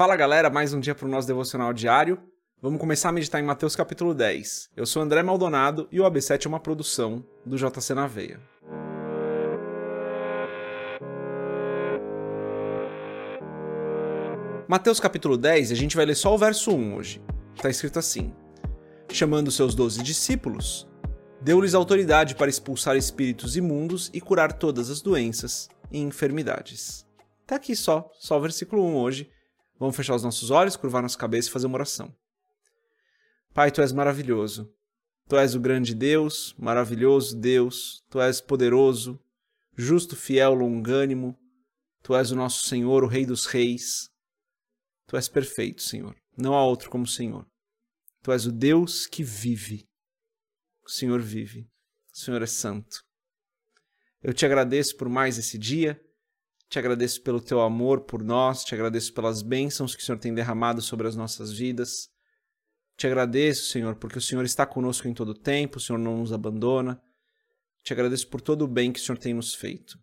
Fala galera, mais um dia para o nosso devocional diário. Vamos começar a meditar em Mateus capítulo 10. Eu sou André Maldonado e o AB7 é uma produção do JC na Veia. Mateus capítulo 10, a gente vai ler só o verso 1 hoje. Está escrito assim: Chamando seus doze discípulos, deu-lhes autoridade para expulsar espíritos imundos e curar todas as doenças e enfermidades. Tá aqui só, só o versículo 1 hoje Vamos fechar os nossos olhos, curvar nossa cabeça e fazer uma oração. Pai, tu és maravilhoso. Tu és o grande Deus, maravilhoso Deus. Tu és poderoso, justo, fiel, longânimo. Tu és o nosso Senhor, o Rei dos Reis. Tu és perfeito, Senhor. Não há outro como o Senhor. Tu és o Deus que vive. O Senhor vive. O Senhor é santo. Eu te agradeço por mais esse dia. Te agradeço pelo teu amor por nós, te agradeço pelas bênçãos que o Senhor tem derramado sobre as nossas vidas. Te agradeço, Senhor, porque o Senhor está conosco em todo o tempo, o Senhor não nos abandona. Te agradeço por todo o bem que o Senhor tem nos feito.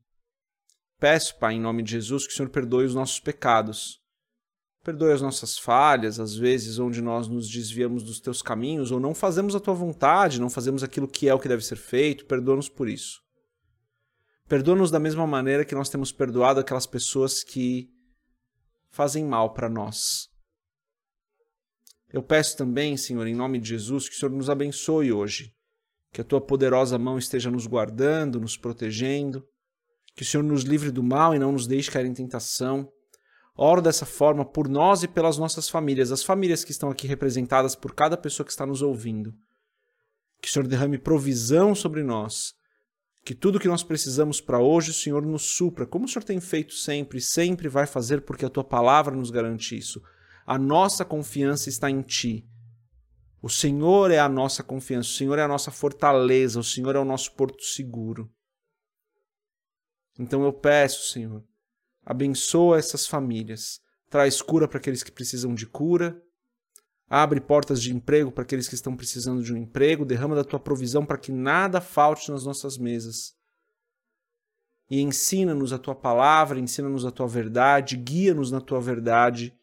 Peço, Pai, em nome de Jesus, que o Senhor perdoe os nossos pecados. Perdoe as nossas falhas, às vezes onde nós nos desviamos dos teus caminhos ou não fazemos a tua vontade, não fazemos aquilo que é o que deve ser feito. Perdoa-nos por isso. Perdoa-nos da mesma maneira que nós temos perdoado aquelas pessoas que fazem mal para nós. Eu peço também, Senhor, em nome de Jesus, que o Senhor nos abençoe hoje, que a tua poderosa mão esteja nos guardando, nos protegendo, que o Senhor nos livre do mal e não nos deixe cair em tentação. Oro dessa forma por nós e pelas nossas famílias, as famílias que estão aqui representadas por cada pessoa que está nos ouvindo. Que o Senhor derrame provisão sobre nós que tudo que nós precisamos para hoje o Senhor nos supra, como o Senhor tem feito sempre, sempre vai fazer, porque a tua palavra nos garante isso. A nossa confiança está em ti. O Senhor é a nossa confiança, o Senhor é a nossa fortaleza, o Senhor é o nosso porto seguro. Então eu peço, Senhor, abençoa essas famílias, traz cura para aqueles que precisam de cura, Abre portas de emprego para aqueles que estão precisando de um emprego, derrama da tua provisão para que nada falte nas nossas mesas. E ensina-nos a tua palavra, ensina-nos a tua verdade, guia-nos na tua verdade,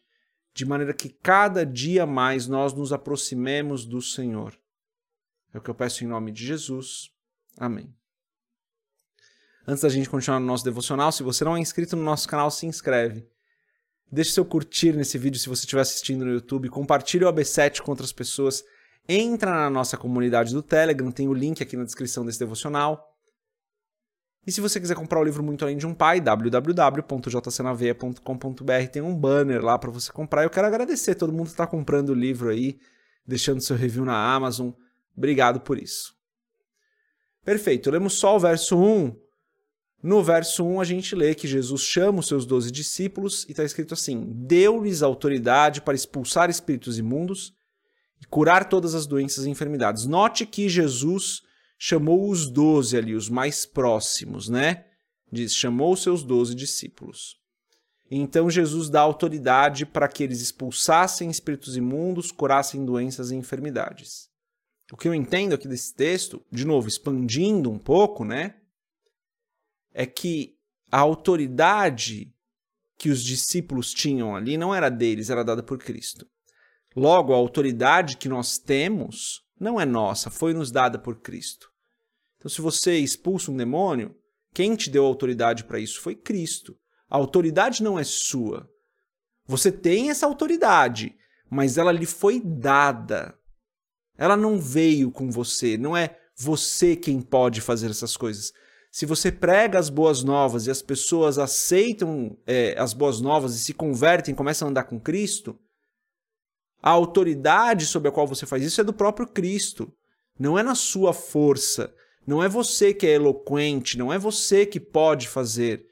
de maneira que cada dia mais nós nos aproximemos do Senhor. É o que eu peço em nome de Jesus. Amém. Antes da gente continuar no nosso devocional, se você não é inscrito no nosso canal, se inscreve. Deixe seu curtir nesse vídeo se você estiver assistindo no YouTube. Compartilhe o AB7 com outras pessoas. Entra na nossa comunidade do Telegram, tem o link aqui na descrição desse devocional. E se você quiser comprar o livro Muito Além de um Pai, www.jcnaveia.com.br, tem um banner lá para você comprar. Eu quero agradecer todo mundo que está comprando o livro aí, deixando seu review na Amazon. Obrigado por isso. Perfeito, lemos só o verso 1 no verso 1, a gente lê que Jesus chama os seus doze discípulos e está escrito assim: Deu-lhes autoridade para expulsar espíritos imundos e curar todas as doenças e enfermidades. Note que Jesus chamou os doze ali, os mais próximos, né? Diz: chamou os seus doze discípulos. Então Jesus dá autoridade para que eles expulsassem espíritos imundos, curassem doenças e enfermidades. O que eu entendo aqui desse texto, de novo, expandindo um pouco, né? É que a autoridade que os discípulos tinham ali não era deles, era dada por Cristo. Logo, a autoridade que nós temos não é nossa, foi nos dada por Cristo. Então, se você expulsa um demônio, quem te deu autoridade para isso foi Cristo. A autoridade não é sua. Você tem essa autoridade, mas ela lhe foi dada. Ela não veio com você, não é você quem pode fazer essas coisas se você prega as boas novas e as pessoas aceitam é, as boas novas e se convertem, começam a andar com Cristo, a autoridade sobre a qual você faz isso é do próprio Cristo. Não é na sua força. Não é você que é eloquente. Não é você que pode fazer.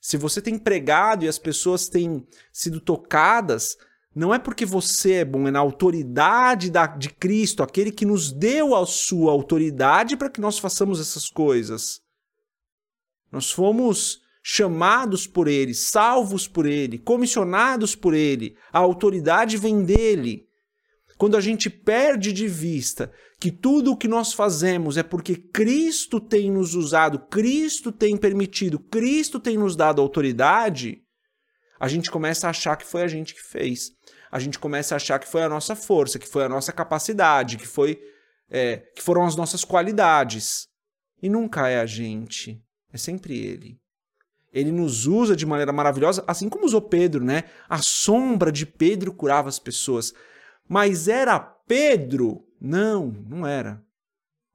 Se você tem pregado e as pessoas têm sido tocadas, não é porque você é bom, é na autoridade da, de Cristo, aquele que nos deu a sua autoridade para que nós façamos essas coisas. Nós fomos chamados por Ele, salvos por Ele, comissionados por Ele. A autoridade vem dele. Quando a gente perde de vista que tudo o que nós fazemos é porque Cristo tem nos usado, Cristo tem permitido, Cristo tem nos dado autoridade, a gente começa a achar que foi a gente que fez. A gente começa a achar que foi a nossa força, que foi a nossa capacidade, que foi é, que foram as nossas qualidades. E nunca é a gente, é sempre ele. Ele nos usa de maneira maravilhosa, assim como usou Pedro, né? A sombra de Pedro curava as pessoas. Mas era Pedro? Não, não era.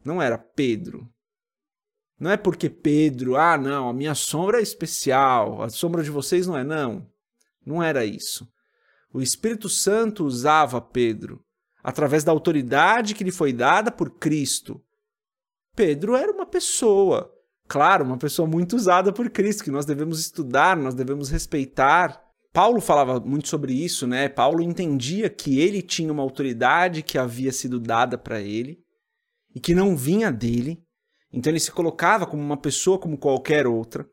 Não era Pedro. Não é porque Pedro, ah, não, a minha sombra é especial, a sombra de vocês não é, não. Não era isso. O Espírito Santo usava Pedro através da autoridade que lhe foi dada por Cristo. Pedro era uma pessoa, claro, uma pessoa muito usada por Cristo, que nós devemos estudar, nós devemos respeitar. Paulo falava muito sobre isso, né? Paulo entendia que ele tinha uma autoridade que havia sido dada para ele e que não vinha dele. Então ele se colocava como uma pessoa como qualquer outra,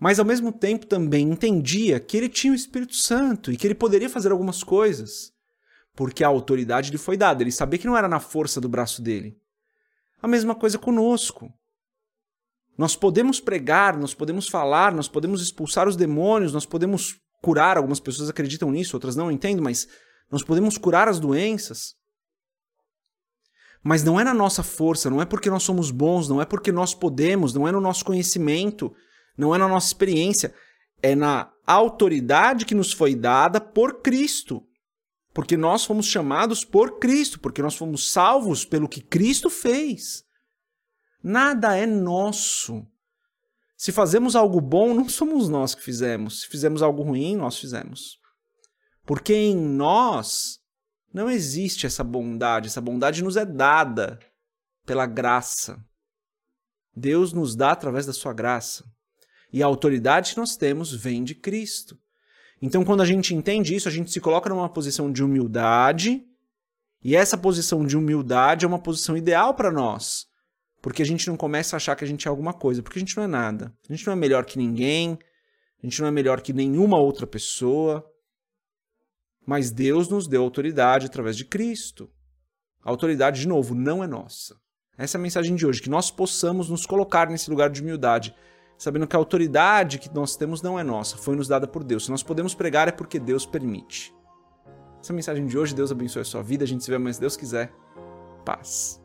mas ao mesmo tempo também entendia que ele tinha o Espírito Santo e que ele poderia fazer algumas coisas, porque a autoridade lhe foi dada. Ele sabia que não era na força do braço dele. A mesma coisa conosco. Nós podemos pregar, nós podemos falar, nós podemos expulsar os demônios, nós podemos curar. Algumas pessoas acreditam nisso, outras não entendo, mas nós podemos curar as doenças. Mas não é na nossa força, não é porque nós somos bons, não é porque nós podemos, não é no nosso conhecimento, não é na nossa experiência, é na autoridade que nos foi dada por Cristo. Porque nós fomos chamados por Cristo, porque nós fomos salvos pelo que Cristo fez. Nada é nosso. Se fazemos algo bom, não somos nós que fizemos. Se fizemos algo ruim, nós fizemos. Porque em nós não existe essa bondade, essa bondade nos é dada pela graça. Deus nos dá através da sua graça. E a autoridade que nós temos vem de Cristo. Então, quando a gente entende isso, a gente se coloca numa posição de humildade, e essa posição de humildade é uma posição ideal para nós, porque a gente não começa a achar que a gente é alguma coisa, porque a gente não é nada. A gente não é melhor que ninguém, a gente não é melhor que nenhuma outra pessoa. Mas Deus nos deu autoridade através de Cristo. A autoridade, de novo, não é nossa. Essa é a mensagem de hoje, que nós possamos nos colocar nesse lugar de humildade, sabendo que a autoridade que nós temos não é nossa, foi nos dada por Deus. Se nós podemos pregar é porque Deus permite. Essa é mensagem de hoje, Deus abençoe a sua vida, a gente se vê mais se Deus quiser. Paz.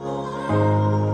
不